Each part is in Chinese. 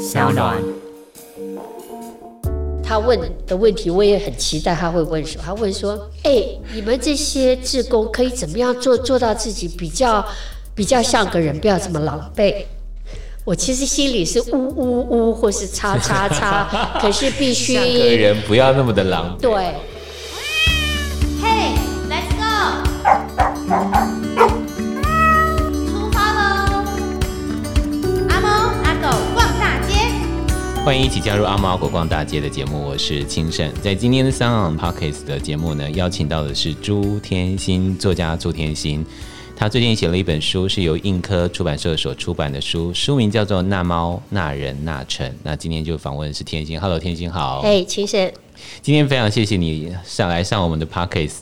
小暖。他问的问题，我也很期待他会问什么。他问说：“哎、欸，你们这些志工可以怎么样做，做到自己比较比较像个人，不要这么狼狈？”我其实心里是呜呜呜，或是叉叉叉，可是必须像个人不要那么的狼狈。对。欢迎一起加入阿猫阿狗逛大街的节目，我是清盛。在今天的 SoundOn Podcast 的节目呢，邀请到的是朱天心作家朱天心。他最近写了一本书，是由印科出版社所出版的书，书名叫做《那猫那人那城》。那今天就访问的是天心，Hello，天心好。嘿，清盛。今天非常谢谢你上来上我们的 pockets。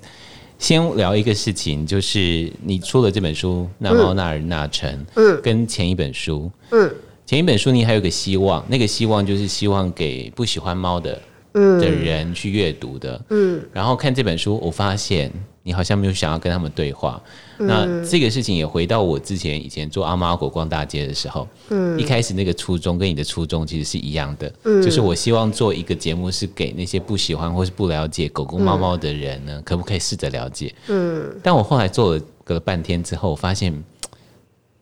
先聊一个事情，就是你出了这本书《那猫那人那城》，嗯，跟前一本书，嗯。前一本书，你还有个希望，那个希望就是希望给不喜欢猫的的人去阅读的。嗯，然后看这本书，我发现你好像没有想要跟他们对话。嗯、那这个事情也回到我之前以前做阿猫阿狗逛大街的时候，嗯，一开始那个初衷跟你的初衷其实是一样的，嗯，就是我希望做一个节目，是给那些不喜欢或是不了解狗狗猫猫的人呢，可不可以试着了解？嗯，但我后来做了隔了半天之后，我发现。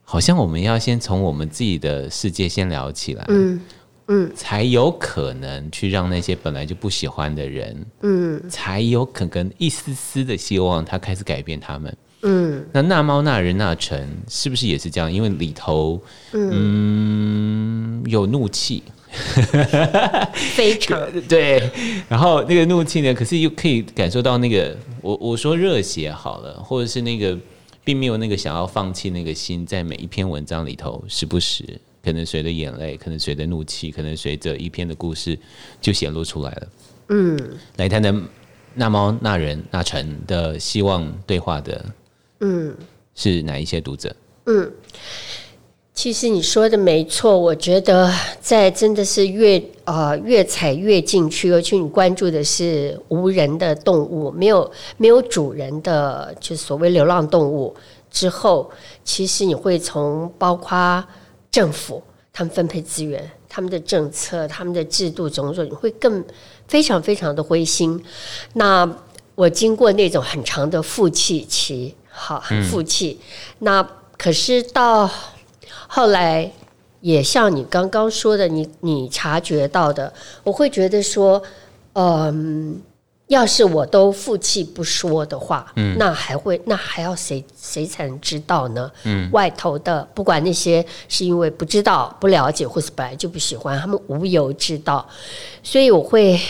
好像我们要先从我们自己的世界先聊起来，嗯嗯，才有可能去让那些本来就不喜欢的人，嗯，才有可能一丝丝的希望他开始改变他们，嗯。那那猫那人那城是不是也是这样？因为里头，嗯，有怒气，非常 对。然后那个怒气呢，可是又可以感受到那个，我我说热血好了，或者是那个。并没有那个想要放弃那个心，在每一篇文章里头，时不时可能随着眼泪，可能随着怒气，可能随着一篇的故事就显露出来了。嗯，来谈谈那猫那人那城的希望对话的，嗯，是哪一些读者？嗯，其实你说的没错，我觉得在真的是越啊、呃、越踩越进去，尤其你关注的是无人的动物，没有没有主人的，就是所谓流浪动物之后，其实你会从包括政府他们分配资源、他们的政策、他们的制度种种，你会更非常非常的灰心。那我经过那种很长的负气期，好，很负气。嗯、那可是到后来。也像你刚刚说的，你你察觉到的，我会觉得说，嗯，要是我都负气不说的话，嗯，那还会那还要谁谁才能知道呢？嗯，外头的不管那些是因为不知道、不了解，或是本来就不喜欢，他们无由知道，所以我会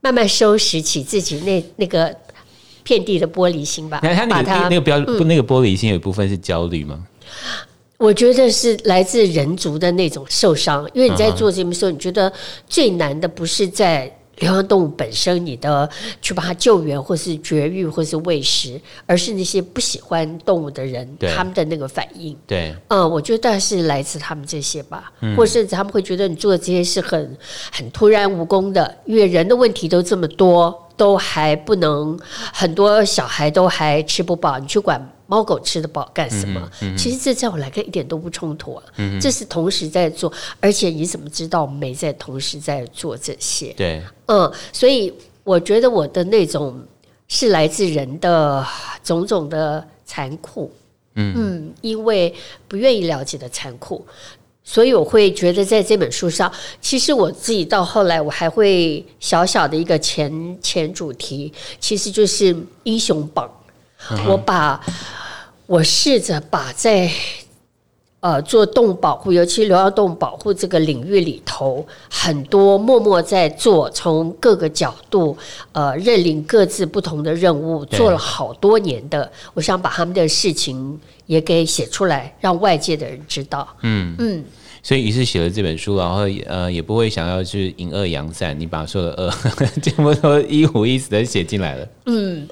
慢慢收拾起自己那那个遍地的玻璃心吧。那他那个那个标、嗯、那个玻璃心有一部分是焦虑吗？我觉得是来自人族的那种受伤，因为你在做节目的时候，你觉得最难的不是在流浪动物本身，你的去把它救援，或是绝育，或是喂食，而是那些不喜欢动物的人，他们的那个反应。对，嗯，我觉得是来自他们这些吧，或甚至他们会觉得你做的这些是很很突然无功的，因为人的问题都这么多，都还不能，很多小孩都还吃不饱，你去管。猫狗吃得饱干什么？嗯嗯、其实这在我来看一点都不冲突啊。嗯、这是同时在做，而且你怎么知道没在同时在做这些？对，嗯，所以我觉得我的那种是来自人的种种的残酷，嗯，嗯，因为不愿意了解的残酷，所以我会觉得在这本书上，其实我自己到后来我还会小小的一个前前主题，其实就是英雄榜，我把。我试着把在呃做动物保护，尤其流浪动物保护这个领域里头，很多默默在做，从各个角度呃认领各自不同的任务，做了好多年的，我想把他们的事情也给写出来，让外界的人知道。嗯嗯，所以于是写了这本书，然后呃也不会想要去隐恶扬善，你把所有的恶这么多一五一十的写进来了。嗯。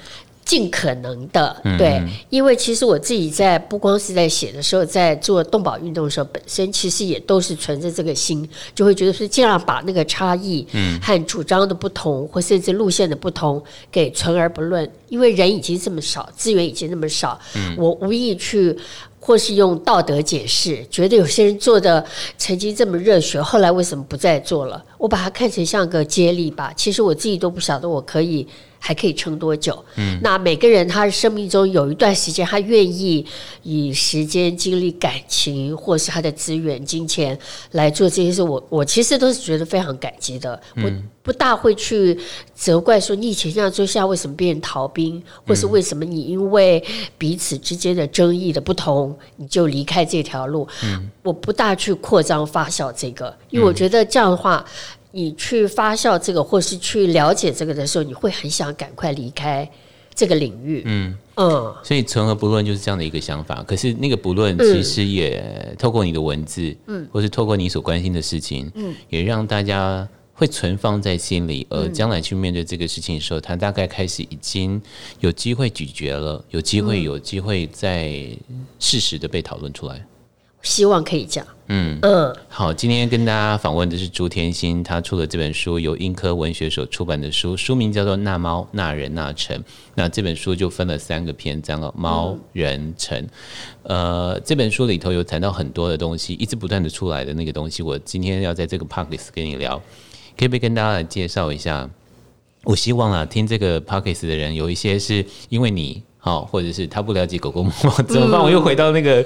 尽可能的，对，因为其实我自己在不光是在写的时候，在做动保运动的时候，本身其实也都是存着这个心，就会觉得是尽量把那个差异，和主张的不同，或甚至路线的不同给存而不论，因为人已经这么少，资源已经那么少，我无意去或是用道德解释，觉得有些人做的曾经这么热血，后来为什么不再做了？我把它看成像个接力吧。其实我自己都不晓得我可以还可以撑多久。嗯，那每个人他生命中有一段时间，他愿意以时间、精力、感情，或是他的资源、金钱来做这些事，我我其实都是觉得非常感激的。嗯、我不大会去责怪说你以前这样做下为什么变成逃兵，或是为什么你因为彼此之间的争议的不同。你就离开这条路，嗯，我不大去扩张发酵这个，因为我觉得这样的话，你去发酵这个或是去了解这个的时候，你会很想赶快离开这个领域，嗯嗯，所以存而不论就是这样的一个想法。可是那个不论其实也透过你的文字，嗯，或是透过你所关心的事情，嗯，也让大家。会存放在心里，而将来去面对这个事情的时候，他大概开始已经有机会咀嚼了，有机会有机会在适时的被讨论出来。希望可以这样。嗯嗯，好，今天跟大家访问的是朱天心，他出了这本书，由英科文学所出版的书，书名叫做《那猫那人那城》。那这本书就分了三个篇章了，猫人城。呃，这本书里头有谈到很多的东西，一直不断的出来的那个东西，我今天要在这个 podcast 跟你聊。可不可以跟大家来介绍一下？我希望啊，听这个 podcast 的人有一些是因为你好，或者是他不了解狗狗猫猫怎么办？我又回到那个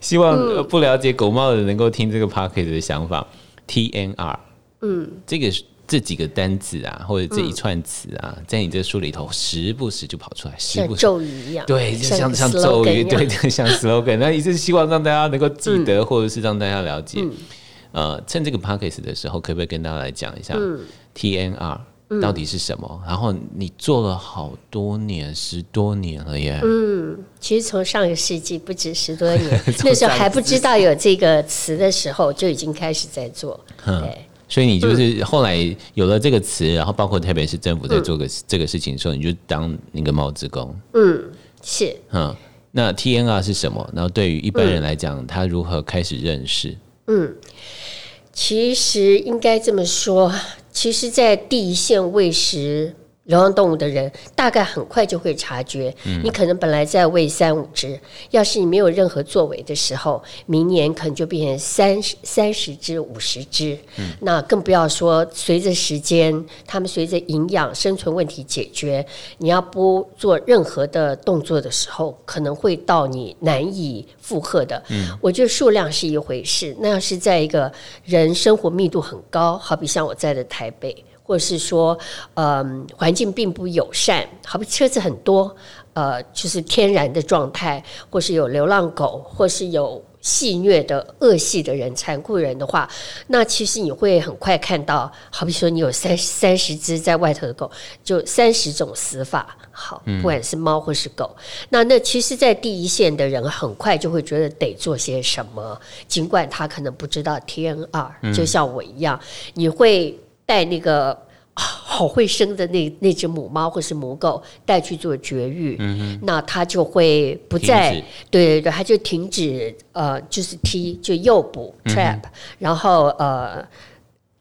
希望不了解狗猫的人能够听这个 podcast 的想法。TNR，嗯，这个这几个单字啊，或者这一串词啊，在你这书里头时不时就跑出来，时不时。像咒语一样，对，就像像咒语，对对，像 slogan，那也是希望让大家能够记得，或者是让大家了解。呃，趁这个 podcast 的时候，可不可以跟大家来讲一下 TNR 到底是什么？嗯、然后你做了好多年，十多年了耶。嗯，其实从上个世纪不止十多年，那时候还不知道有这个词的时候，就已经开始在做。对、嗯，所以你就是后来有了这个词，然后包括特别是政府在做个这个事情的时候，你就当那个猫子工。嗯，是。嗯，那 TNR 是什么？然后对于一般人来讲，他如何开始认识？嗯。其实应该这么说，其实，在第一线喂食流浪动物的人，大概很快就会察觉，你可能本来在喂三五只，要是你没有任何作为的时候，明年可能就变成三十三十只、五十只。那更不要说随着时间，他们随着营养、生存问题解决，你要不做任何的动作的时候，可能会到你难以负荷的。我觉得数量是一回事，那要是在一个人生活密度很高，好比像我在的台北。或是说，嗯，环境并不友善，好比车子很多，呃，就是天然的状态，或是有流浪狗，或是有戏虐的恶戏的人、残酷人的话，那其实你会很快看到，好比说你有三三十只在外头的狗，就三十种死法。好，不管是猫或是狗，嗯、那那其实，在第一线的人很快就会觉得得做些什么，尽管他可能不知道 TNR，就像我一样，你会。带那个好会生的那那只母猫或是母狗带去做绝育，嗯、哼。那它就会不再对对对，它就停止呃，就是踢就诱捕 trap，、嗯、然后呃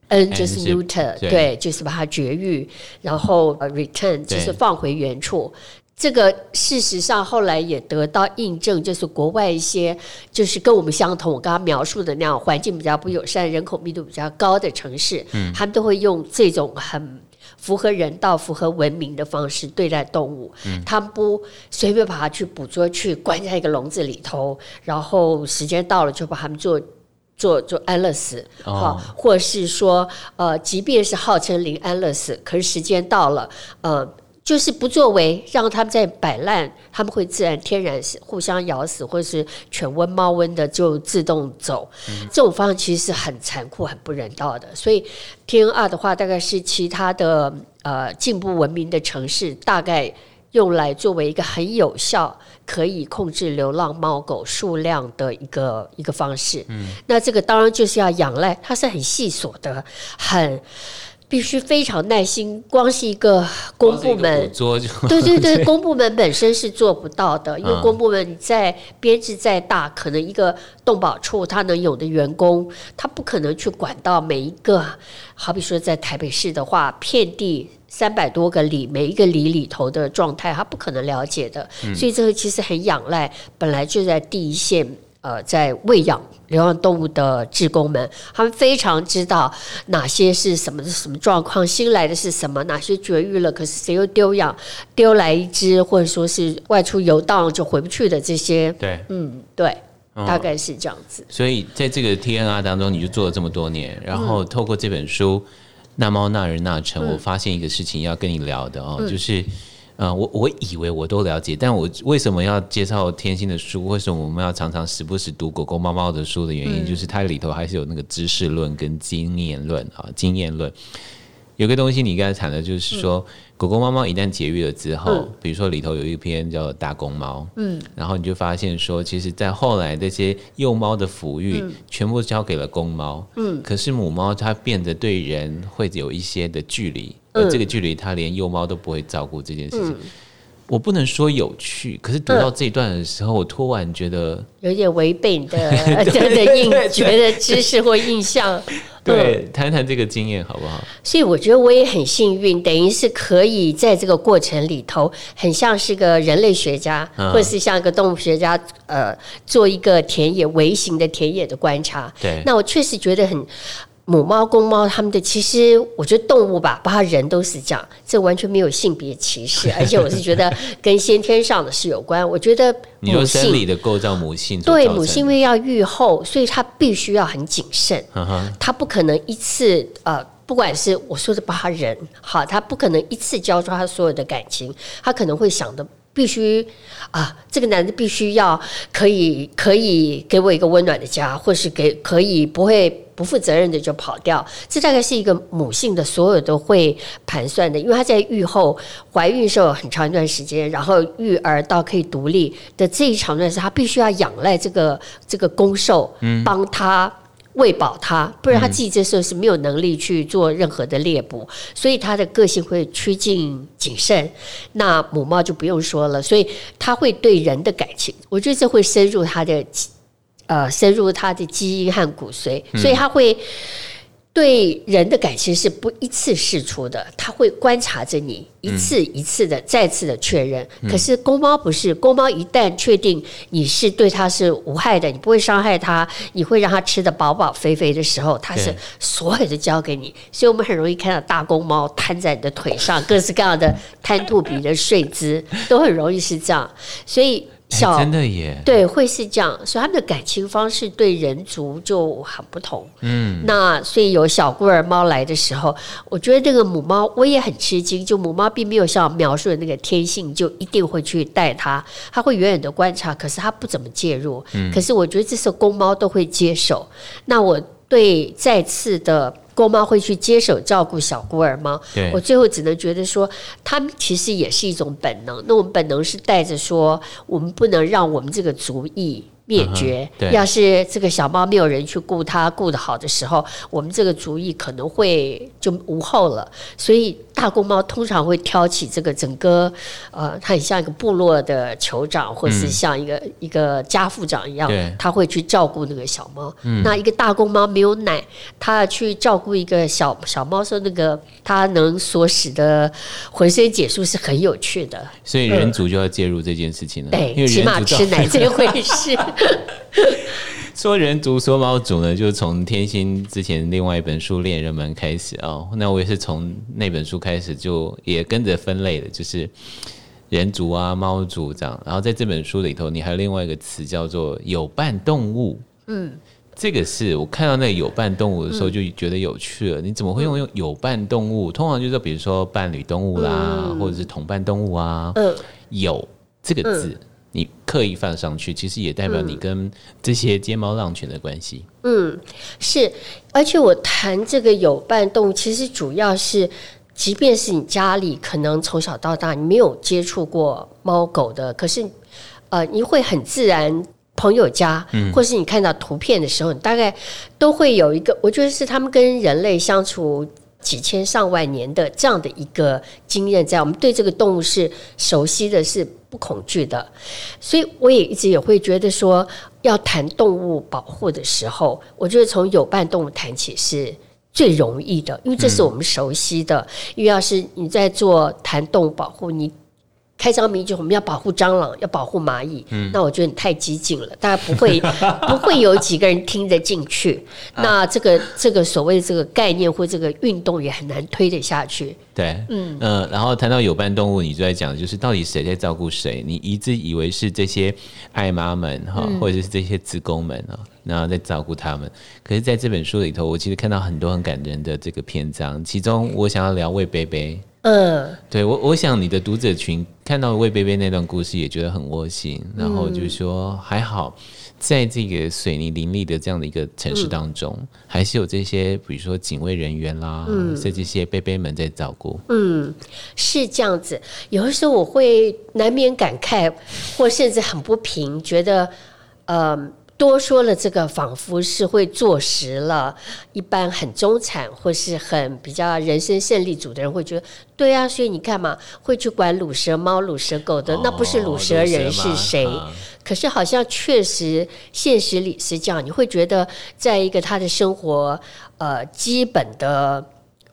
N 就是 neuter 对，就是把它绝育，然后 return 就是放回原处。这个事实上后来也得到印证，就是国外一些就是跟我们相同，我刚刚描述的那样环境比较不友善、人口密度比较高的城市，嗯，他们都会用这种很符合人道、符合文明的方式对待动物。嗯，他们不随便把它去捕捉、去关在一个笼子里头，然后时间到了就把他们做做做安乐死，好，哦，或者是说，呃，即便是号称零安乐死，可是时间到了，呃。就是不作为，让他们在摆烂，他们会自然天然死，互相咬死，或者是犬瘟、猫瘟的就自动走。嗯、这种方式其实是很残酷、很不人道的。所以 TNR 的话，大概是其他的呃进步文明的城市，大概用来作为一个很有效可以控制流浪猫狗数量的一个一个方式。嗯，那这个当然就是要仰赖，它是很细琐的，很。必须非常耐心，光是一个公部门，对对对，公部门本身是做不到的，因为公部门你在编制再大，可能一个动保处他能有的员工，他不可能去管到每一个。好比说在台北市的话，遍地三百多个里，每一个里里头的状态，他不可能了解的。嗯、所以这个其实很仰赖本来就在第一线，呃，在喂养流浪动物的职工们，他们非常知道哪些是什么什么状况，新来的是什么，哪些绝育了，可是谁又丢养丢来一只，或者说是外出游荡就回不去的这些。对，嗯，对，大概是这样子。所以在这个 TNR 当中，你就做了这么多年，然后透过这本书。嗯那猫那人那城，我发现一个事情要跟你聊的哦，嗯、就是，呃，我我以为我都了解，但我为什么要介绍天心的书？为什么我们要常常时不时读狗狗猫猫的书的原因，嗯、就是它里头还是有那个知识论跟经验论啊，经验论。有个东西你刚才谈的，就是说。嗯狗狗、猫猫一旦绝育了之后，嗯、比如说里头有一篇叫做《大公猫》，嗯，然后你就发现说，其实，在后来这些幼猫的抚育，嗯、全部交给了公猫，嗯，可是母猫它变得对人会有一些的距离，嗯、而这个距离他连幼猫都不会照顾这件事情。嗯、我不能说有趣，可是读到这一段的时候，我突然觉得有点违背你的 的印觉得知识或印象。对，谈谈这个经验好不好？所以我觉得我也很幸运，等于是可以在这个过程里头，很像是个人类学家，或者是像一个动物学家，呃，做一个田野微型的田野的观察。对，那我确实觉得很。母猫、公猫，他们的其实，我觉得动物吧，包括人都是这样，这完全没有性别歧视，而且我是觉得跟先天上的是有关。我觉得母性生理的构造，母性对母性因为要育后，所以它必须要很谨慎，它不可能一次呃，不管是我说的包括人，好，它不可能一次交出他所有的感情，他可能会想的。必须啊，这个男的必须要可以可以给我一个温暖的家，或是给可以不会不负责任的就跑掉。这大概是一个母性的所有都会盘算的，因为她在育后怀孕时候很长一段时间，然后育儿到可以独立的这一长段时间，她必须要仰赖这个这个公兽帮她。喂饱他，不然他自己这时候是没有能力去做任何的猎捕，嗯、所以他的个性会趋近谨慎。那母猫就不用说了，所以它会对人的感情，我觉得这会深入它的呃，深入它的基因和骨髓，所以它会。对人的感情是不一次试出的，他会观察着你一次一次的、再次的确认。嗯、可是公猫不是，公猫一旦确定你是对它是无害的，你不会伤害它，你会让它吃得饱饱肥肥的时候，它是所有的交给你。所以我们很容易看到大公猫瘫在你的腿上，各式各样的 贪吐比的睡姿，都很容易是这样。所以。小真的耶，对，会是这样，所以他们的感情方式对人族就很不同。嗯，那所以有小孤儿猫来的时候，我觉得这个母猫我也很吃惊，就母猫并没有像描述的那个天性，就一定会去带它，它会远远的观察，可是它不怎么介入。嗯，可是我觉得这时候公猫都会接手。那我对再次的。公猫会去接手照顾小孤儿吗，对我最后只能觉得说，他们其实也是一种本能。那我们本能是带着说，我们不能让我们这个族裔。灭绝。对，要是这个小猫没有人去顾它，顾得好的时候，我们这个族裔可能会就无后了。所以大公猫通常会挑起这个整个，呃，它很像一个部落的酋长，或是像一个、嗯、一个家父长一样，对他会去照顾那个小猫。嗯、那一个大公猫没有奶，他去照顾一个小小猫，说那个他能所使的浑身解数是很有趣的。所以人族就要介入这件事情了，对，起码吃奶这回事。说人族说猫族呢，就是从天心之前另外一本书《恋人们》开始哦。那我也是从那本书开始，就也跟着分类的，就是人族啊、猫族这样。然后在这本书里头，你还有另外一个词叫做“有伴动物”。嗯，这个是我看到那个“有伴动物”的时候就觉得有趣了。你怎么会用用“有伴动物”？通常就是比如说伴侣动物啦，或者是同伴动物啊。嗯，有这个字。你刻意放上去，其实也代表你跟这些街猫浪犬的关系。嗯，是，而且我谈这个有伴动物，其实主要是，即便是你家里可能从小到大你没有接触过猫狗的，可是呃，你会很自然，朋友家，或是你看到图片的时候，你大概都会有一个，我觉得是他们跟人类相处。几千上万年的这样的一个经验，在我们对这个动物是熟悉的，是不恐惧的，所以我也一直也会觉得说，要谈动物保护的时候，我觉得从有伴动物谈起是最容易的，因为这是我们熟悉的。嗯、因为要是你在做谈动物保护，你。开张名就我们要保护蟑螂，要保护蚂蚁。嗯，那我觉得你太激进了，大家不会 不会有几个人听得进去。啊、那这个这个所谓的这个概念或这个运动也很难推得下去。对，嗯呃，然后谈到有伴动物，你就在讲，就是到底谁在照顾谁？你一直以为是这些爱妈们哈，或者是这些职工们啊，然后在照顾他们。可是在这本书里头，我其实看到很多很感人的这个篇章，其中我想要聊魏贝贝。嗯，对我，我想你的读者群看到魏贝贝那段故事也觉得很窝心，然后就是说还好，在这个水泥林立的这样的一个城市当中，嗯、还是有这些比如说警卫人员啦，嗯，这些贝贝们在照顾。嗯，是这样子。有的时候我会难免感慨，或甚至很不平，觉得，嗯。多说了这个，仿佛是会坐实了。一般很中产或是很比较人生胜利组的人会觉得，对啊，所以你看嘛，会去管鲁蛇猫、鲁蛇狗的，那不是鲁蛇人是谁？可是好像确实现实里是这样，你会觉得，在一个他的生活，呃，基本的。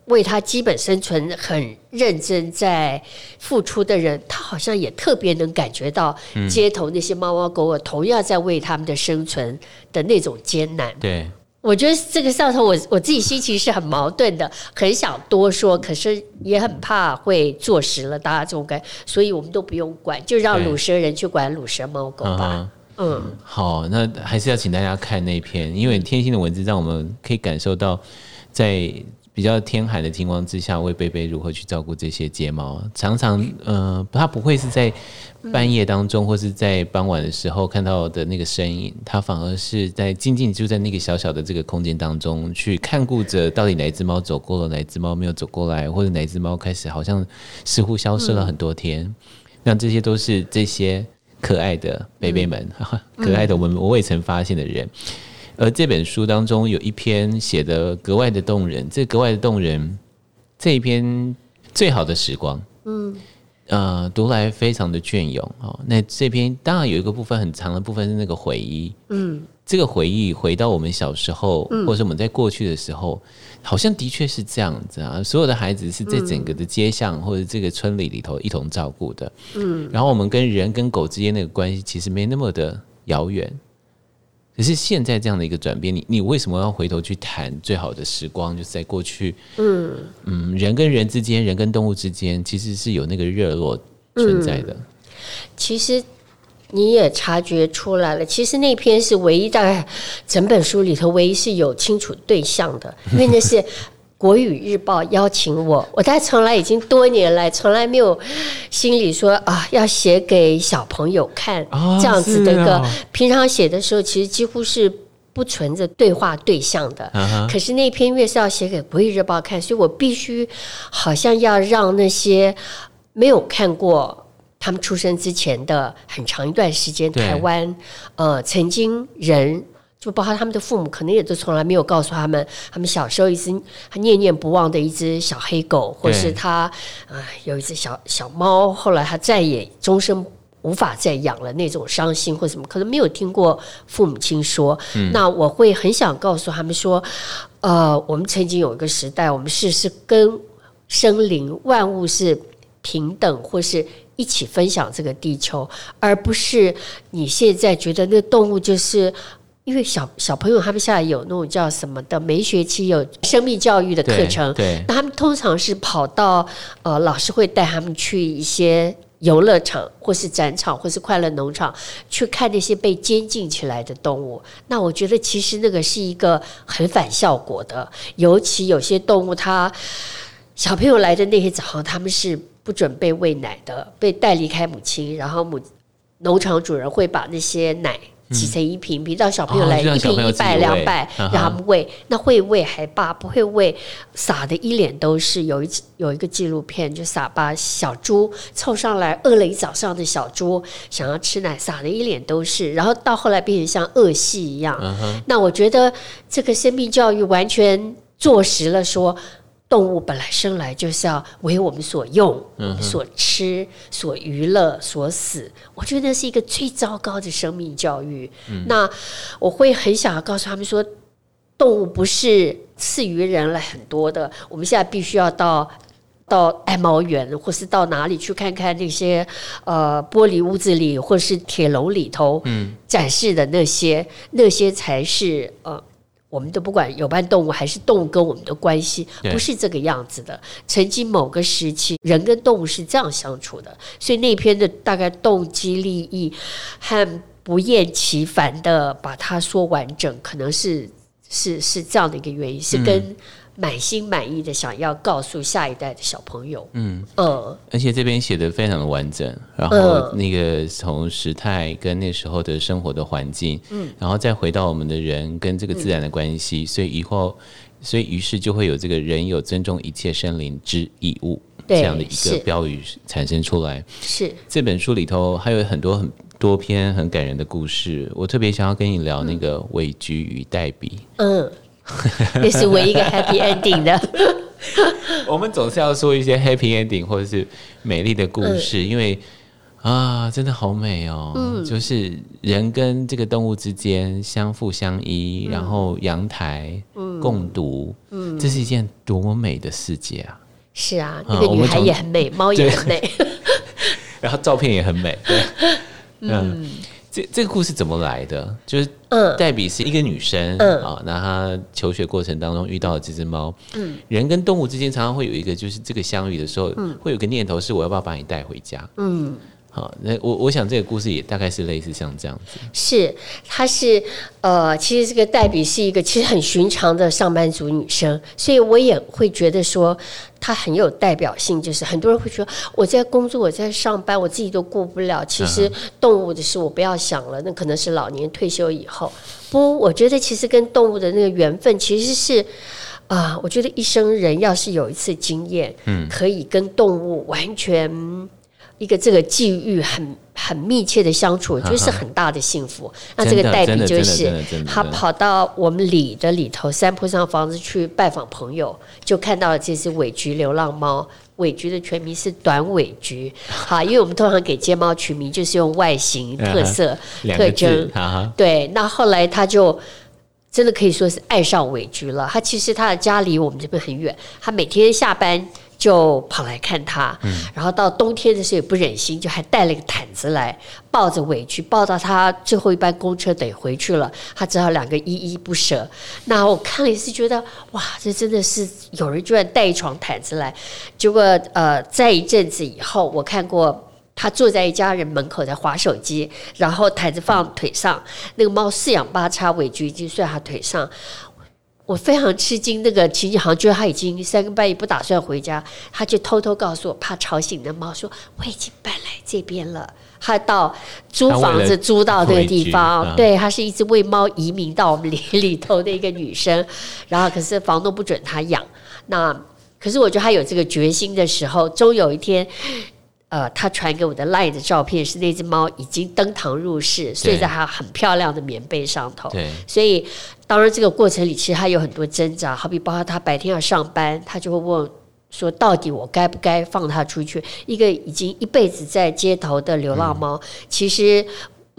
为他基本生存很认真在付出的人，他好像也特别能感觉到街头那些猫猫狗狗同样在为他们的生存的那种艰难。对，我觉得这个上头，我我自己心情是很矛盾的，很想多说，可是也很怕会坐实了大家这种感，所以我们都不用管，就让鲁蛇人去管鲁蛇猫狗吧。嗯，嗯，好，那还是要请大家看那篇，因为天心的文字让我们可以感受到在。比较天寒的情况之下，魏贝贝如何去照顾这些睫毛？常常，呃，他不会是在半夜当中，或是在傍晚的时候看到的那个身影，他反而是在静静就在那个小小的这个空间当中去看顾着，到底哪一只猫走过了，哪一只猫没有走过来，或者哪一只猫开始好像似乎消失了很多天。那这些都是这些可爱的贝贝们，可爱的我们我未曾发现的人。而这本书当中有一篇写的格外的动人，这格外的动人，这一篇最好的时光，嗯，呃，读来非常的隽永哦。那这篇当然有一个部分很长的部分是那个回忆，嗯，这个回忆回到我们小时候，或者是我们在过去的时候，好像的确是这样子啊。所有的孩子是在整个的街巷或者这个村里里头一同照顾的，嗯，然后我们跟人跟狗之间那个关系其实没那么的遥远。可是现在这样的一个转变，你你为什么要回头去谈最好的时光？就是在过去，嗯嗯，人跟人之间，人跟动物之间，其实是有那个热络存在的。嗯，其实你也察觉出来了，其实那篇是唯一大概整本书里头唯一是有清楚对象的，因为那是。国语日报邀请我，我大概从来已经多年来从来没有心里说啊要写给小朋友看这样子的一个。平常写的时候，其实几乎是不存着对话对象的。可是那篇月是要写给国语日报看，所以我必须好像要让那些没有看过他们出生之前的很长一段时间台湾呃曾经人。就包括他们的父母，可能也都从来没有告诉他们，他们小时候一直念念不忘的一只小黑狗，或是他啊、呃、有一只小小猫，后来他再也终身无法再养了那种伤心或什么，可能没有听过父母亲说。嗯、那我会很想告诉他们说，呃，我们曾经有一个时代，我们是是跟生灵万物是平等，或是一起分享这个地球，而不是你现在觉得那动物就是。因为小小朋友他们现在有那种叫什么的，每学期有生命教育的课程，对，那他们通常是跑到呃，老师会带他们去一些游乐场，或是展场，或是快乐农场，去看那些被监禁起来的动物。那我觉得其实那个是一个很反效果的，尤其有些动物，它小朋友来的那些早上，他们是不准备喂奶的，被带离开母亲，然后母农场主人会把那些奶。挤成一瓶瓶，到小朋友来一瓶一百两百，让他们喂。那会喂还罢，不会喂，撒的一脸都是。有一有一个纪录片，就撒把小猪凑上来，饿了一早上的小猪想要吃奶，撒的一脸都是。然后到后来变成像恶戏一样。那我觉得这个生命教育完全坐实了说。动物本来生来就是要为我们所用、嗯、所吃、所娱乐、所死。我觉得那是一个最糟糕的生命教育。嗯、那我会很想要告诉他们说，动物不是赐予人类很多的，我们现在必须要到到爱猫园，或是到哪里去看看那些呃玻璃屋子里，或是铁笼里头，嗯，展示的那些，那些才是呃。我们都不管有伴动物还是动物跟我们的关系，不是这个样子的。曾经某个时期，人跟动物是这样相处的，所以那篇的大概动机利益和不厌其烦的把它说完整，可能是是是这样的一个原因，是跟。嗯满心满意的想要告诉下一代的小朋友，嗯。嗯，而且这边写的非常的完整，然后那个从时态跟那时候的生活的环境，嗯，然后再回到我们的人跟这个自然的关系，所以以后，所以于是就会有这个人有尊重一切生灵之义务这样的一个标语产生出来。是。这本书里头还有很多很多篇很感人的故事，我特别想要跟你聊那个韦菊与黛比，嗯。那是唯一一个 happy ending 的。我们总是要说一些 happy ending 或者是美丽的故事，嗯、因为啊，真的好美哦。嗯，就是人跟这个动物之间相互相依，嗯、然后阳台共读，嗯，这是一件多么美的世界啊！是啊，那个女孩也很美，猫也很美，然后照片也很美。对，嗯。嗯这这个故事怎么来的？就是，嗯，黛比是一个女生，嗯，啊，那她求学过程当中遇到了这只猫，嗯，人跟动物之间常常会有一个，就是这个相遇的时候，嗯，会有个念头是我要不要把你带回家，嗯。好，那我我想这个故事也大概是类似像这样子。是，她是呃，其实这个黛比是一个其实很寻常的上班族女生，所以我也会觉得说她很有代表性。就是很多人会说我在工作，我在上班，我自己都顾不了。其实动物的事我不要想了，那可能是老年退休以后。不，我觉得其实跟动物的那个缘分其实是啊、呃，我觉得一生人要是有一次经验，嗯，可以跟动物完全。一个这个际遇很很密切的相处，就是很大的幸福。那这个代笔就是他跑到我们里的里头山坡上房子去拜访朋友，就看到了这只尾菊流浪猫。尾菊的全名是短尾菊，好，因为我们通常给街猫取名就是用外形特色特征。对，那后来他就真的可以说是爱上尾菊了。他其实他的家离我们这边很远，他每天下班。就跑来看他，然后到冬天的时候也不忍心，就还带了一个毯子来，抱着委屈，抱到他最后一班公车得回去了，他只好两个依依不舍。那我看了也是觉得，哇，这真的是有人居然带一床毯子来。结果呃，在一阵子以后，我看过他坐在一家人门口在划手机，然后毯子放腿上，那个猫四仰八叉，委屈已经睡他腿上。我非常吃惊，那个秦景好像觉得他已经三更半夜不打算回家，他就偷偷告诉我，怕吵醒的猫，说我已经搬来这边了。他到租房子租到这个地方，对，他是一只为猫移民到我们里里头的一个女生，然后可是房东不准他养。那可是我觉得他有这个决心的时候，终有一天。呃，他传给我的 LINE 的照片是那只猫已经登堂入室，睡在它很漂亮的棉被上头。对，所以当然这个过程里其实它有很多挣扎，好比包括他白天要上班，他就会问说：“到底我该不该放它出去？”一个已经一辈子在街头的流浪猫，嗯、其实。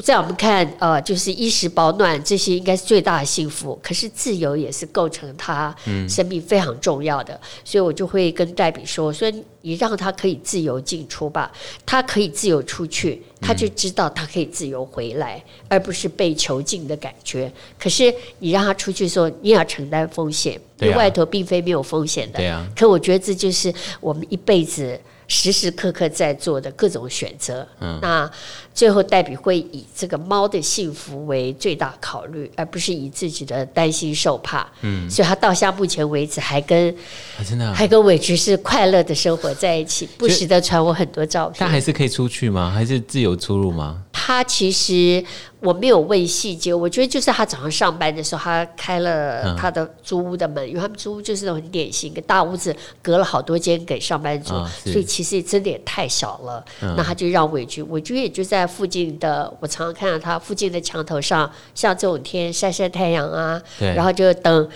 在我们看，呃，就是衣食保暖这些应该是最大的幸福。可是自由也是构成他生命非常重要的，嗯、所以我就会跟黛比说：“说你让他可以自由进出吧，他可以自由出去，他就知道他可以自由回来，嗯、而不是被囚禁的感觉。可是你让他出去的时候，你也要承担风险，因为外头并非没有风险的。对啊。可我觉得这就是我们一辈子。”时时刻刻在做的各种选择，嗯，那最后黛比会以这个猫的幸福为最大考虑，而不是以自己的担心受怕，嗯，所以他到现在目前为止还跟、啊、真的、啊、还跟韦菊是快乐的生活在一起，不时的传我很多照片。他还是可以出去吗？还是自由出入吗？他其实。我没有问细节，我觉得就是他早上上班的时候，他开了他的租屋的门，嗯、因为他们租屋就是那种很典型，一个大屋子隔了好多间给上班族，哦、所以其实真的也太小了。嗯、那他就让韦菊，韦菊也就在附近的，我常常看到他附近的墙头上，像这种天晒晒太阳啊，然后就等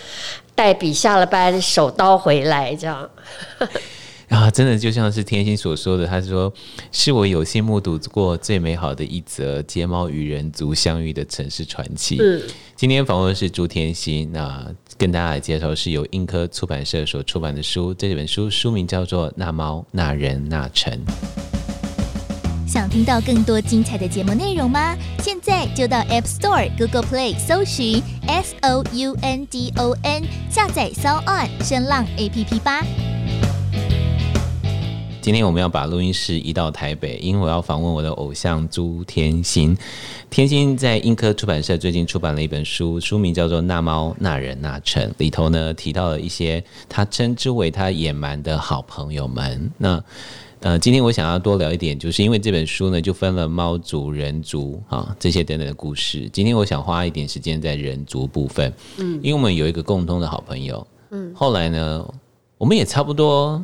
黛比下了班手刀回来这样。啊，真的就像是天心所说的，他说是我有幸目睹过最美好的一则睫毛与人族相遇的城市传奇。嗯，今天访问的是朱天心，那跟大家来介绍是由英科出版社所出版的书，这本书书名叫做《那猫那人那城》。想听到更多精彩的节目内容吗？现在就到 App Store、Google Play 搜寻 S O U N D O N，下载 So On 声浪 APP 吧。今天我们要把录音室移到台北，因为我要访问我的偶像朱天心。天心在印刻出版社最近出版了一本书，书名叫做《那猫那人那城》，里头呢提到了一些他称之为他野蛮的好朋友们。那呃，今天我想要多聊一点，就是因为这本书呢就分了猫族、人族啊这些等等的故事。今天我想花一点时间在人族部分，嗯，因为我们有一个共通的好朋友，嗯，后来呢，我们也差不多。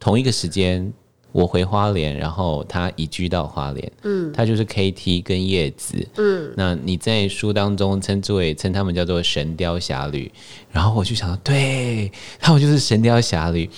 同一个时间，我回花莲，然后他移居到花莲。嗯，他就是 KT 跟叶子。嗯，那你在书当中称之为称他们叫做神雕侠侣，然后我就想到，对，他们就是神雕侠侣。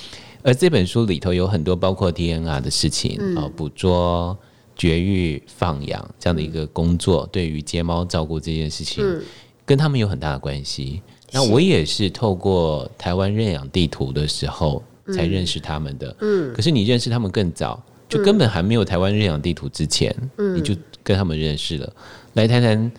而这本书里头有很多包括 DNR 的事情啊、嗯，捕捉、绝育、放养这样的一个工作，对于街猫照顾这件事情，嗯、跟他们有很大的关系。那我也是透过台湾认养地图的时候。才认识他们的，嗯，可是你认识他们更早，就根本还没有台湾认养地图之前，嗯，你就跟他们认识了。来谈谈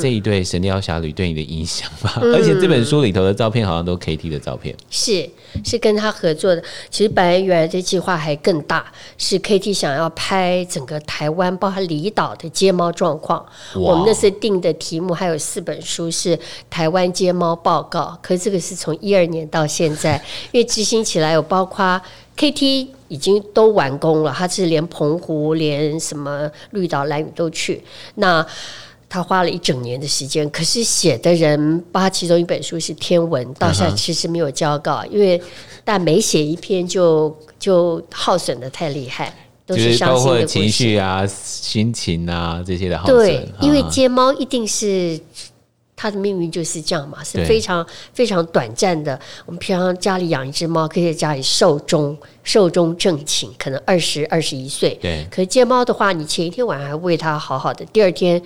这一对神雕侠侣对你的影响吧。嗯，而且这本书里头的照片好像都 KT 的照片，是是跟他合作的。其实本来原来的计划还更大，是 KT 想要拍整个台湾，包括离岛的街猫状况。我们那时定的题目还有四本书是台湾街猫报告，可是这个是从一二年到现在，因为执行起来有包括 KT 已经都完工了，他是连澎湖、连什么绿岛、蓝屿都去那。他花了一整年的时间，可是写的人，包括其中一本书是天文，到现在其实没有交稿，嗯、因为但每写一篇就就耗损的太厉害，都是伤心的情绪啊、心情啊这些的耗损。对，因为街猫一定是它的命运就是这样嘛，是非常非常短暂的。我们平常家里养一只猫，可以在家里寿终寿终正寝，可能二十二十一岁。对，可是街猫的话，你前一天晚上还喂它好好的，第二天。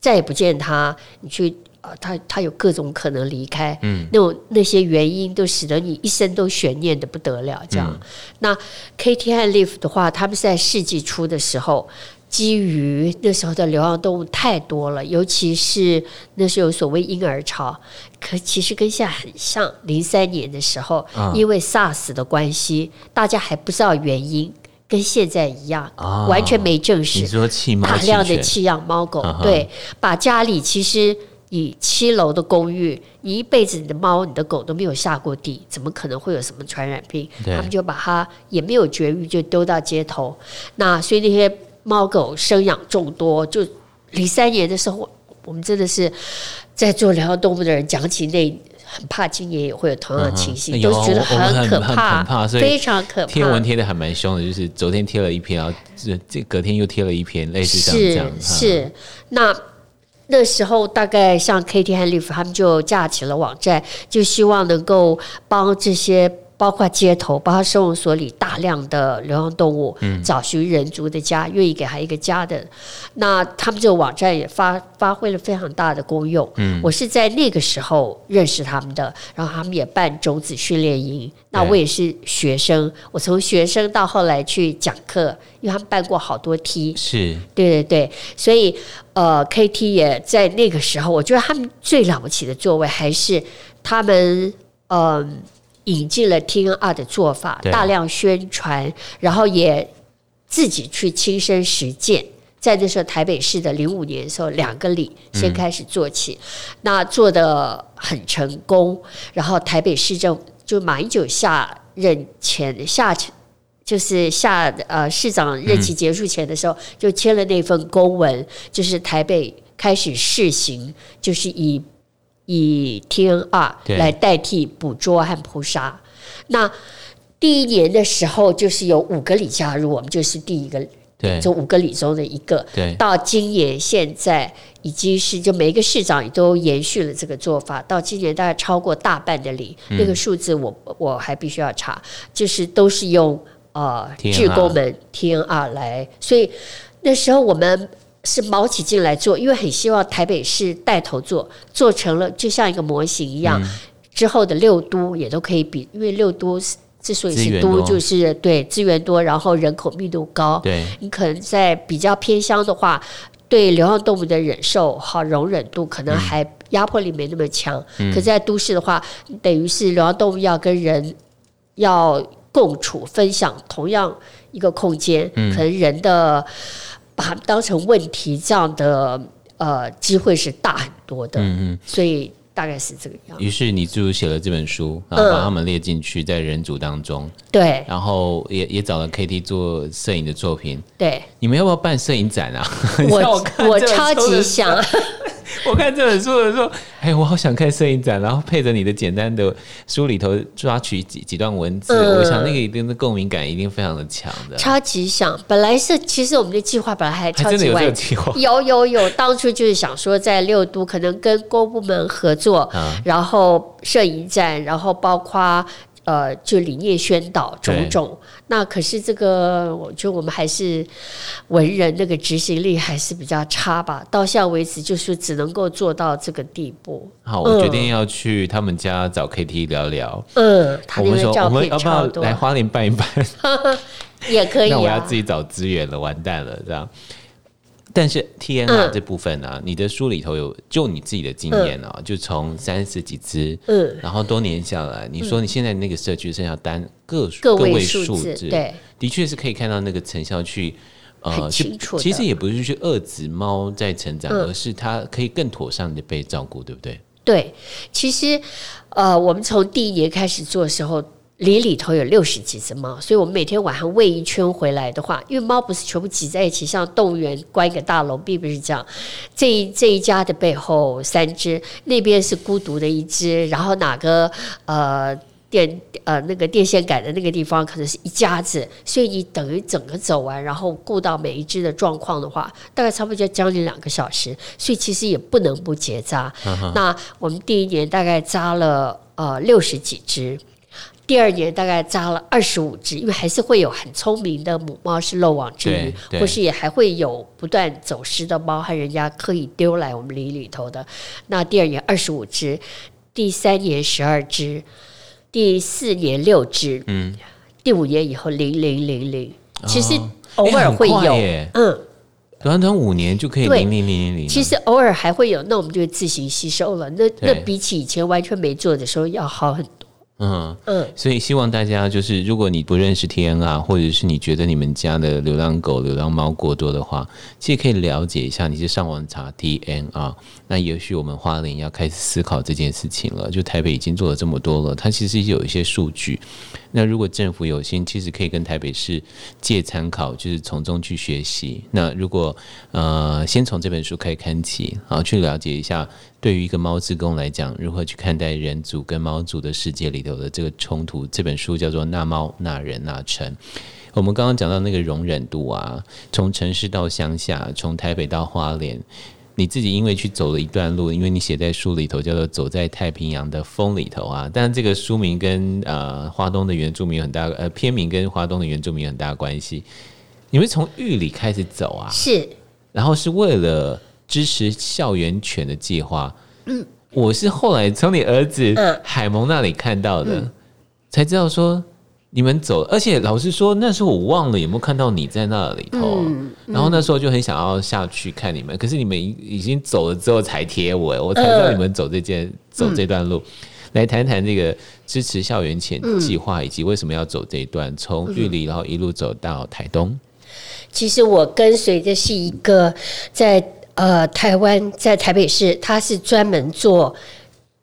再也不见他，你去啊，他他有各种可能离开，嗯，那种那些原因都使得你一生都悬念的不得了，这样。嗯、那 KT 和 Live 的话，他们是在世纪初的时候，基于那时候的流浪动物太多了，尤其是那时候有所谓婴儿潮，可其实跟现在很像。零三年的时候，嗯、因为 SARS 的关系，大家还不知道原因。跟现在一样，哦、完全没证实。你说弃猫弃犬，大量的弃养猫狗，嗯、对，把家里其实你七楼的公寓，你一辈子你的猫、你的狗都没有下过地，怎么可能会有什么传染病？他们就把它也没有绝育，就丢到街头。那所以那些猫狗生养众多，就零三年的时候，我们真的是在做疗养动物的人讲起那。很怕今年也会有同样的情形，都、嗯、觉得很可怕，怕非常可怕。天文贴的还蛮凶的，就是昨天贴了一篇，然后这这隔天又贴了一篇，类似像这样这样。是，是那那时候大概像 KT 和 Live 他们就架起了网站，就希望能够帮这些。包括街头，包括收容所里大量的流浪动物，嗯、找寻人族的家，愿意给他一个家的，那他们这个网站也发发挥了非常大的功用。嗯，我是在那个时候认识他们的，然后他们也办种子训练营，那我也是学生，我从学生到后来去讲课，因为他们办过好多梯，是对对对，所以呃，KT 也在那个时候，我觉得他们最了不起的作为还是他们嗯。呃引进了 TNR 的做法，大量宣传，然后也自己去亲身实践。在那时候，台北市的零五年的时候，两个里先开始做起，嗯、那做的很成功。然后台北市政就马英九下任前下就是下呃市长任期结束前的时候，嗯、就签了那份公文，就是台北开始试行，就是以。以 TNR 来代替捕捉和扑杀。那第一年的时候，就是有五个里加入，我们就是第一个，对，这五个里中的一个。对，到今年现在已经是，就每一个市长也都延续了这个做法。到今年大概超过大半的里，嗯、那个数字我我还必须要查，就是都是用呃志工们 TNR 来，所以那时候我们是卯起劲来做，因为很希望台北市带头做，做成了就像一个模型一样，嗯、之后的六都也都可以比，因为六都之所以是都，就是对资源多，然后人口密度高，对，你可能在比较偏乡的话，对流浪动物的忍受和容忍度可能还压迫力没那么强，嗯、可在都市的话，等于是流浪动物要跟人要共处、分享同样一个空间，嗯、可能人的把它当成问题这样的呃机会是大很多的，嗯嗯，所以。大概是这个样子。于是你就写了这本书，然后把他们列进去在人组当中。嗯、对。然后也也找了 KT 做摄影的作品。对。你们要不要办摄影展啊？我我，我超级想。我看这本书的时候，哎，我好想看摄影展，然后配着你的简单的书里头抓取几几段文字，嗯、我想那个一定的共鸣感一定非常的强的。超级想，本来是其实我们的计划本来还超级还真的有计划，有有有，当初就是想说在六都可能跟公部门合作，啊、然后摄影展，然后包括。呃，就理念宣导种种，那可是这个，我觉得我们还是文人那个执行力还是比较差吧。到现在为止，就是只能够做到这个地步。好，我决定要去他们家找 KT 聊聊。嗯，他那个照片我们要不要来花莲办一办？也可以、啊。那我要自己找资源了，完蛋了，这样。但是 TNR 这部分呢、你的书里头有就你自己的经验啊，嗯、就从三十几只，嗯，然后多年下来，你说你现在那个社区剩下单个个位数字，对，的确是可以看到那个成效去，呃。其实也不是去遏制猫在成长，嗯、而是它可以更妥善的被照顾，对不对？对，其实呃，我们从第一年开始做的时候。里里头有六十几只猫，所以我们每天晚上喂一圈回来的话，因为猫不是全部挤在一起，像动物园关一个大笼，并不是这样。这一这一家的背后三只，那边是孤独的一只，然后哪个呃电呃那个电线杆的那个地方可能是一家子，所以你等于整个走完，然后顾到每一只的状况的话，大概差不多就将近两个小时，所以其实也不能不结扎。Uh huh. 那我们第一年大概扎了呃六十几只。第二年大概扎了二十五只，因为还是会有很聪明的母猫是漏网之鱼，或是也还会有不断走失的猫和人家刻意丢来我们里里头的。那第二年二十五只，第三年十二只，第四年六只，嗯，第五年以后零零零零，其实偶尔会有，欸、嗯，短短五年就可以零零零零零，其实偶尔还会有，那我们就自行吸收了。那那比起以前完全没做的时候要好很多。嗯嗯，所以希望大家就是，如果你不认识 TNR，或者是你觉得你们家的流浪狗、流浪猫过多的话，其实可以了解一下，你是上网查 TNR。那也许我们花莲要开始思考这件事情了。就台北已经做了这么多了，它其实有一些数据。那如果政府有心，其实可以跟台北市借参考，就是从中去学习。那如果呃，先从这本书开始看起，然后去了解一下。对于一个猫之工来讲，如何去看待人族跟猫族的世界里头的这个冲突？这本书叫做《那猫那人那城》。我们刚刚讲到那个容忍度啊，从城市到乡下，从台北到花莲，你自己因为去走了一段路，因为你写在书里头叫做《走在太平洋的风里头》啊。但这个书名跟呃花东的原住民有很大呃片名跟花东的原住民有很大关系。你们从玉里开始走啊？是，然后是为了。支持校园犬的计划，嗯，我是后来从你儿子海蒙那里看到的，嗯、才知道说你们走，而且老实说，那时候我忘了有没有看到你在那里头，然后那时候就很想要下去看你们，可是你们已经走了之后才贴我，我才知道你们走这件、嗯、走这段路，来谈谈这个支持校园犬计划以及为什么要走这一段，从玉里然后一路走到台东。其实我跟随的是一个在。呃，台湾在台北市，它是专门做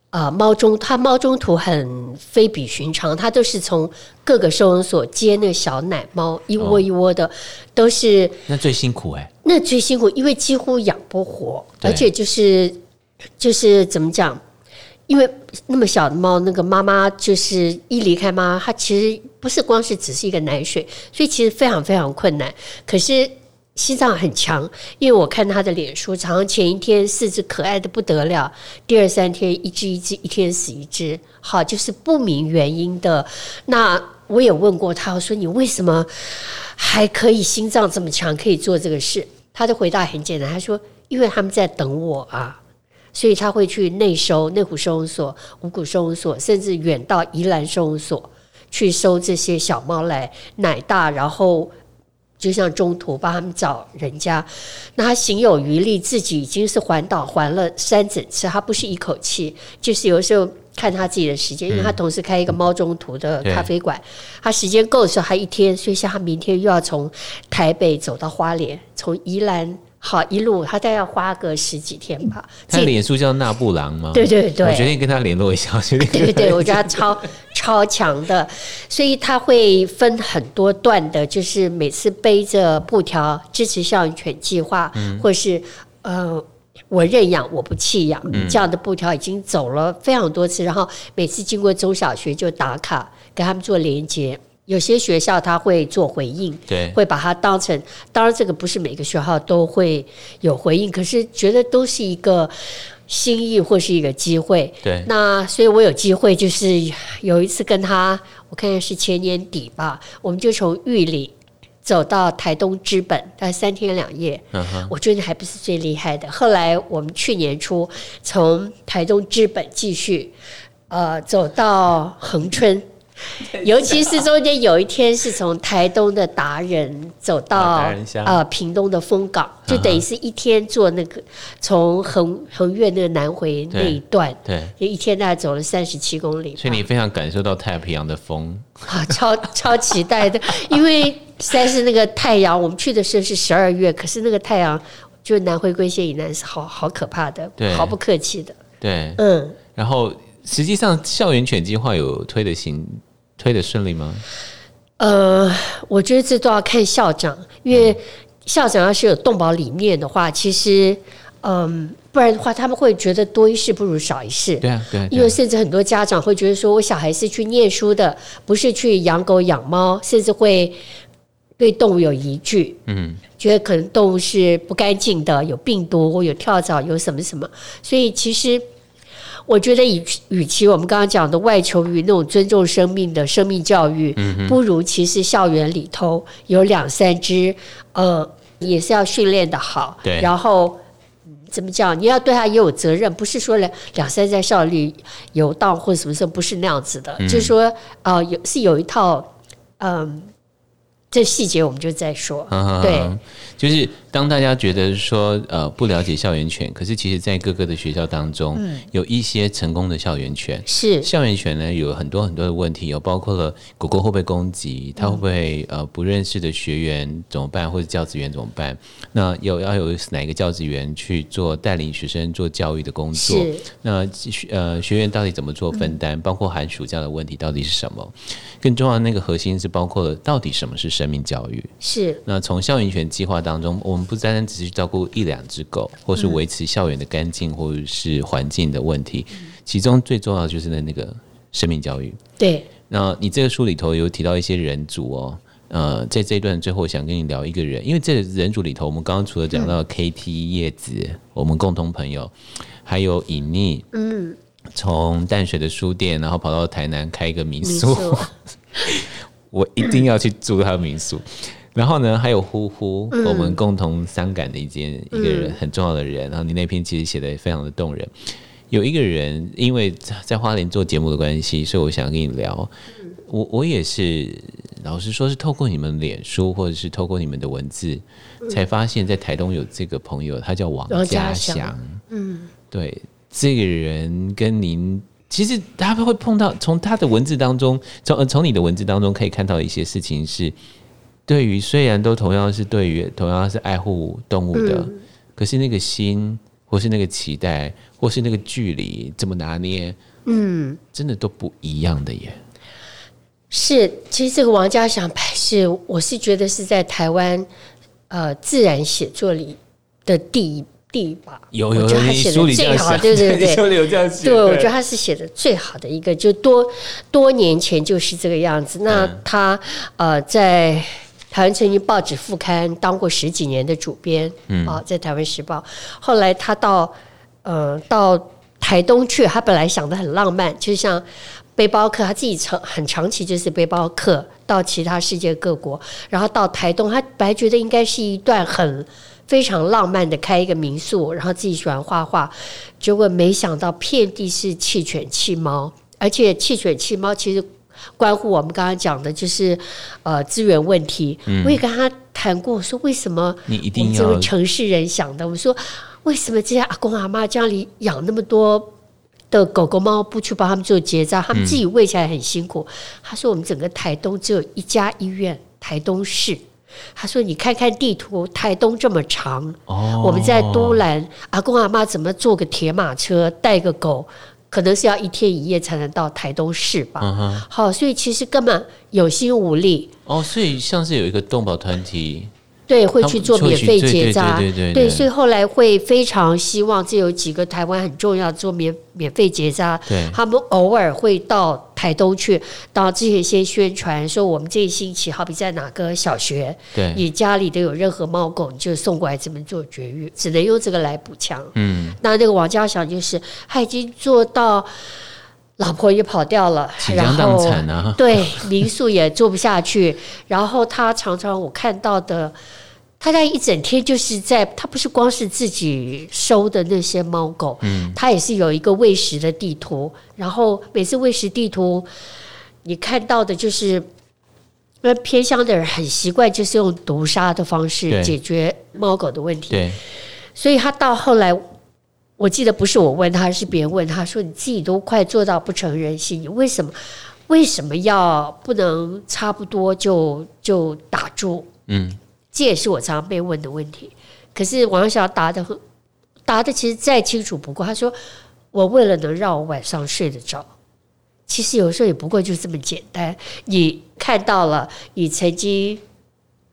呃猫中，它猫中途很非比寻常，它都是从各个收容所接那小奶猫，一窝一窝的，哦、都是那最辛苦哎、欸，那最辛苦，因为几乎养不活，而且就是就是怎么讲，因为那么小的猫，那个妈妈就是一离开妈，它其实不是光是只是一个奶水，所以其实非常非常困难，可是。心脏很强，因为我看他的脸书，常常前一天四只可爱的不得了，第二三天一只一只，一天死一只，好，就是不明原因的。那我也问过他，我说你为什么还可以心脏这么强，可以做这个事？他的回答很简单，他说因为他们在等我啊，所以他会去内收、内湖收容所、五股收容所，甚至远到宜兰收容所去收这些小猫来奶大，然后。就像中途帮他们找人家，那他行有余力，自己已经是环岛环了三整次，他不是一口气，就是有时候看他自己的时间，因为他同时开一个猫中途的咖啡馆，他时间够的时候还一天，所以像他明天又要从台北走到花莲，从宜兰。好，一路他大概要花个十几天吧。他脸书叫纳布朗吗？对对对，我决定跟他联络一下。对对 对，我觉得他超超强的，所以他会分很多段的，就是每次背着布条支持校园犬计划，嗯、或是呃我认养我不弃养、嗯、这样的布条已经走了非常多次，然后每次经过中小学就打卡，跟他们做连接。有些学校他会做回应，对，会把它当成，当然这个不是每个学校都会有回应，可是觉得都是一个心意或是一个机会，对。那所以我有机会，就是有一次跟他，我看看是前年底吧，我们就从玉里走到台东之本，大概三天两夜，我觉得还不是最厉害的。后来我们去年初从台东之本继续，呃，走到恒春。尤其是中间有一天是从台东的达人走到呃屏东的风港，就等于是一天坐那个从横横越那个南回那一段，对，就一天大概走了三十七公里。所以你非常感受到太平洋的风。啊，超超期待的，因为实在是那个太阳，我们去的时候是十二月，可是那个太阳就南回归线以南是好好可怕的，对，毫不客气的，对，嗯。然后实际上校园犬计划有推的行。推的顺利吗？呃，我觉得这都要看校长，因为校长要是有动保理念的话，其实，嗯，不然的话他们会觉得多一事不如少一事。对啊，对啊。因为甚至很多家长会觉得说，我小孩是去念书的，不是去养狗养猫，甚至会对动物有疑惧。嗯，觉得可能动物是不干净的，有病毒或有跳蚤，有什么什么，所以其实。我觉得与与其我们刚刚讲的外求于那种尊重生命的生命教育，不如其实校园里头有两三只，呃，也是要训练的好。对。然后怎么讲？你要对他也有责任，不是说两两三在校里游荡或者什么时候，不是那样子的。就是说，呃，有是有一套，嗯。这细节我们就再说。啊、对，就是当大家觉得说呃不了解校园犬，可是其实，在各个的学校当中，嗯、有一些成功的校园犬。是校园犬呢，有很多很多的问题，有包括了狗狗会不会攻击，它会不会呃不认识的学员怎么办，或者教职员怎么办？那有要有哪个教职员去做带领学生做教育的工作？是那学呃学员到底怎么做分担？嗯、包括寒暑假的问题到底是什么？更重要的那个核心是包括了到底什么是生命教育？是。那从校园犬计划当中，我们不单单只是照顾一两只狗，或是维持校园的干净或者是环境的问题，嗯、其中最重要的就是那那个生命教育。对。那你这个书里头有提到一些人组哦，呃，在这一段最后想跟你聊一个人，因为这个人组里头，我们刚刚除了讲到 KT 叶子，嗯、我们共同朋友，还有隐匿，嗯。从淡水的书店，然后跑到台南开一个民宿，民宿 我一定要去住他的民宿。然后呢，还有呼呼，嗯、我们共同伤感的一件一个人很重要的人。然后你那篇其实写的非常的动人。有一个人，因为在花莲做节目的关系，所以我想跟你聊。我我也是，老实说，是透过你们脸书，或者是透过你们的文字，才发现，在台东有这个朋友，他叫王家祥。嗯，对。这个人跟您，其实他会碰到，从他的文字当中，从从你的文字当中可以看到一些事情是，对于虽然都同样是对于同样是爱护动物的，嗯、可是那个心，或是那个期待，或是那个距离，怎么拿捏，嗯，真的都不一样的耶。是，其实这个王家祥是，我是觉得是在台湾呃自然写作里的第一。地吧，有有，有，我觉得他 写的最好，对对对，对，我觉得他是写的最好的一个，就多多年前就是这个样子。那他呃，在台湾曾经报纸副刊当过十几年的主编，嗯啊，在台湾时报。后来他到呃到台东去，他本来想的很浪漫，就像背包客，他自己长很长期就是背包客，到其他世界各国，然后到台东，他本来觉得应该是一段很非常浪漫的开一个民宿，然后自己喜欢画画，结果没想到遍地是弃犬弃猫，而且弃犬弃猫其实关乎我们刚刚讲的就是呃资源问题。嗯、我也跟他谈过，我说为什么你一定要这个城市人想的？我说为什么这些阿公阿妈家里养那么多？的狗狗猫不去帮他们做结扎，他们自己喂起来很辛苦。嗯、他说：“我们整个台东只有一家医院，台东市。”他说：“你看看地图，台东这么长，哦、我们在都兰，阿公阿妈怎么坐个铁马车带个狗，可能是要一天一夜才能到台东市吧？”嗯、哼好，所以其实根本有心无力。哦，所以像是有一个动保团体。对，会去做免费结扎，对，所以后来会非常希望，这有几个台湾很重要做免免费结扎，对。他们偶尔会到台东去，到之前先宣传说，我们这一星期好比在哪个小学，对。你家里都有任何猫狗，你就送过来这边做绝育，只能用这个来补强。嗯，那那个王家祥就是他已经做到，老婆也跑掉了，然后对民宿也做不下去，然后他常常我看到的。他在一整天就是在，他不是光是自己收的那些猫狗，嗯，他也是有一个喂食的地图，然后每次喂食地图，你看到的就是，那偏乡的人很习惯就是用毒杀的方式解决猫狗的问题，对，所以他到后来，我记得不是我问他，是别人问他说：“你自己都快做到不成人形，你为什么为什么要不能差不多就就打住？”嗯。这也是我常常被问的问题，可是王小答的很，答的其实再清楚不过。他说：“我为了能让我晚上睡得着，其实有时候也不过就这么简单。你看到了，你曾经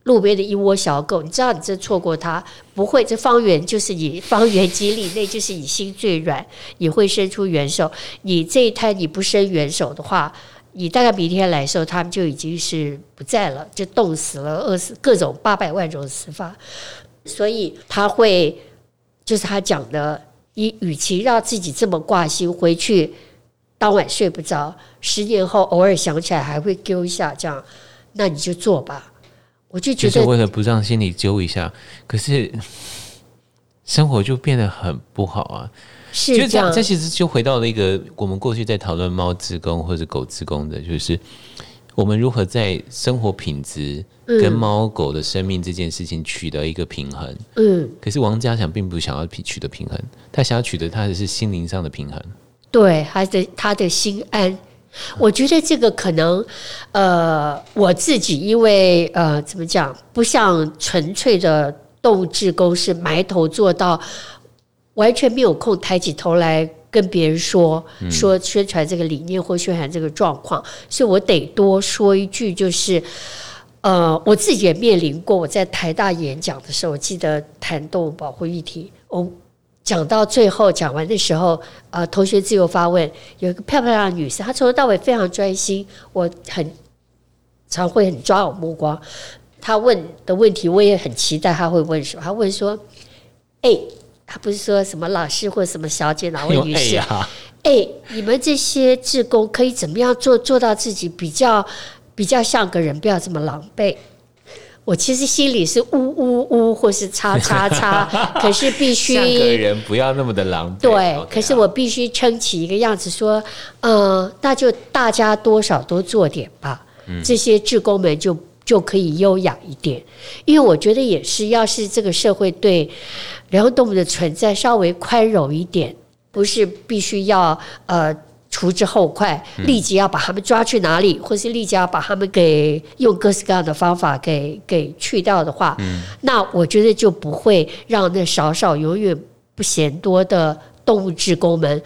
路边的一窝小狗，你知道你这错过它，不会。这方圆就是你方圆几里内就是你心最软，你会伸出援手。你这一胎你不伸援手的话。”你大概明天来的时候，他们就已经是不在了，就冻死了、饿死，各种八百万种死法。所以他会，就是他讲的，你与其让自己这么挂心，回去当晚睡不着，十年后偶尔想起来还会揪一下，这样，那你就做吧。我就觉得，就是为了不让心里揪一下，可是生活就变得很不好啊。是这样，这其实就回到了一个我们过去在讨论猫志工或者狗志工的，就是我们如何在生活品质跟猫狗的生命这件事情取得一个平衡。嗯，可是王家祥并不想要取得平衡，他想要取得他的是心灵上的平衡。对，他的他的心安。我觉得这个可能，呃，我自己因为呃，怎么讲，不像纯粹的动物志工是埋头做到。完全没有空抬起头来跟别人说说宣传这个理念或宣传这个状况，所以我得多说一句，就是呃，我自己也面临过。我在台大演讲的时候，我记得谈动物保护议题，我讲到最后讲完的时候，呃，同学自由发问，有一个漂漂亮的女生，她从头到尾非常专心，我很常会很抓我目光。她问的问题，我也很期待她会问什么。她问说：“哎、欸。”他不是说什么老师或什么小姐哪位女士？哎、欸，你们这些志工可以怎么样做做到自己比较比较像个人，不要这么狼狈？我其实心里是呜呜呜，或是叉叉叉，可是必须像个人不要那么的狼狈。对，Okay, 可是我必须撑起一个样子，说，嗯、呃，那就大家多少多做点吧。嗯、这些志工们就。就可以优雅一点，因为我觉得也是，要是这个社会对流浪动物的存在稍微宽容一点，不是必须要呃除之后快，立即要把他们抓去哪里，或是立即要把他们给用各式各样的方法给给去掉的话，那我觉得就不会让那少少永远不嫌多的动物职工们。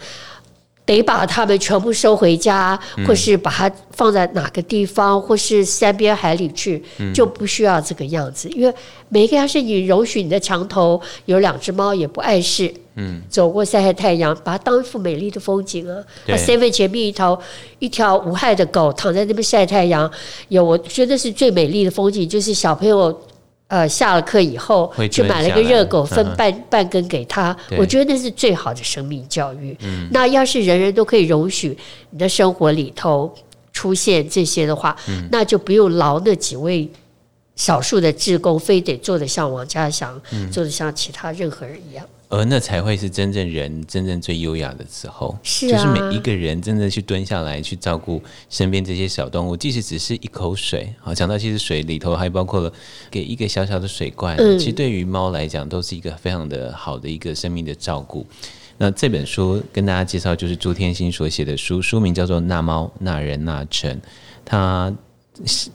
得把它们全部收回家，或是把它放在哪个地方，或是山边海里去，就不需要这个样子。因为每一个要是你容许你的墙头有两只猫也不碍事，嗯，走过晒晒太阳，把它当一幅美丽的风景啊。那 seven 前面一条一条无害的狗躺在那边晒太阳，有我觉得是最美丽的风景，就是小朋友呃，下了课以后去买了个热狗，分半、嗯、半根给他。我觉得那是最好的生命教育。嗯、那要是人人都可以容许你的生活里头出现这些的话，嗯、那就不用劳那几位少数的职工，非得做的像王家祥，嗯、做的像其他任何人一样。而那才会是真正人真正最优雅的时候，是啊，就是每一个人真的去蹲下来去照顾身边这些小动物，即使只是一口水。好，讲到其实水里头还包括了给一个小小的水罐，嗯、其实对于猫来讲都是一个非常的好的一个生命的照顾。那这本书跟大家介绍就是朱天心所写的书，书名叫做《那猫那人那城》，他。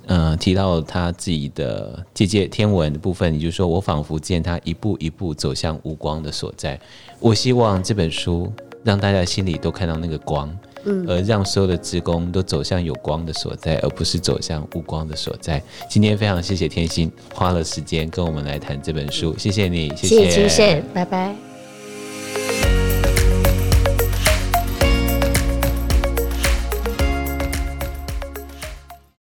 嗯、呃，提到他自己的姐姐天文的部分，也就是说，我仿佛见他一步一步走向无光的所在。我希望这本书让大家心里都看到那个光，嗯，而让所有的职工都走向有光的所在，而不是走向无光的所在。今天非常谢谢天心花了时间跟我们来谈这本书，谢谢你，谢谢，拜拜。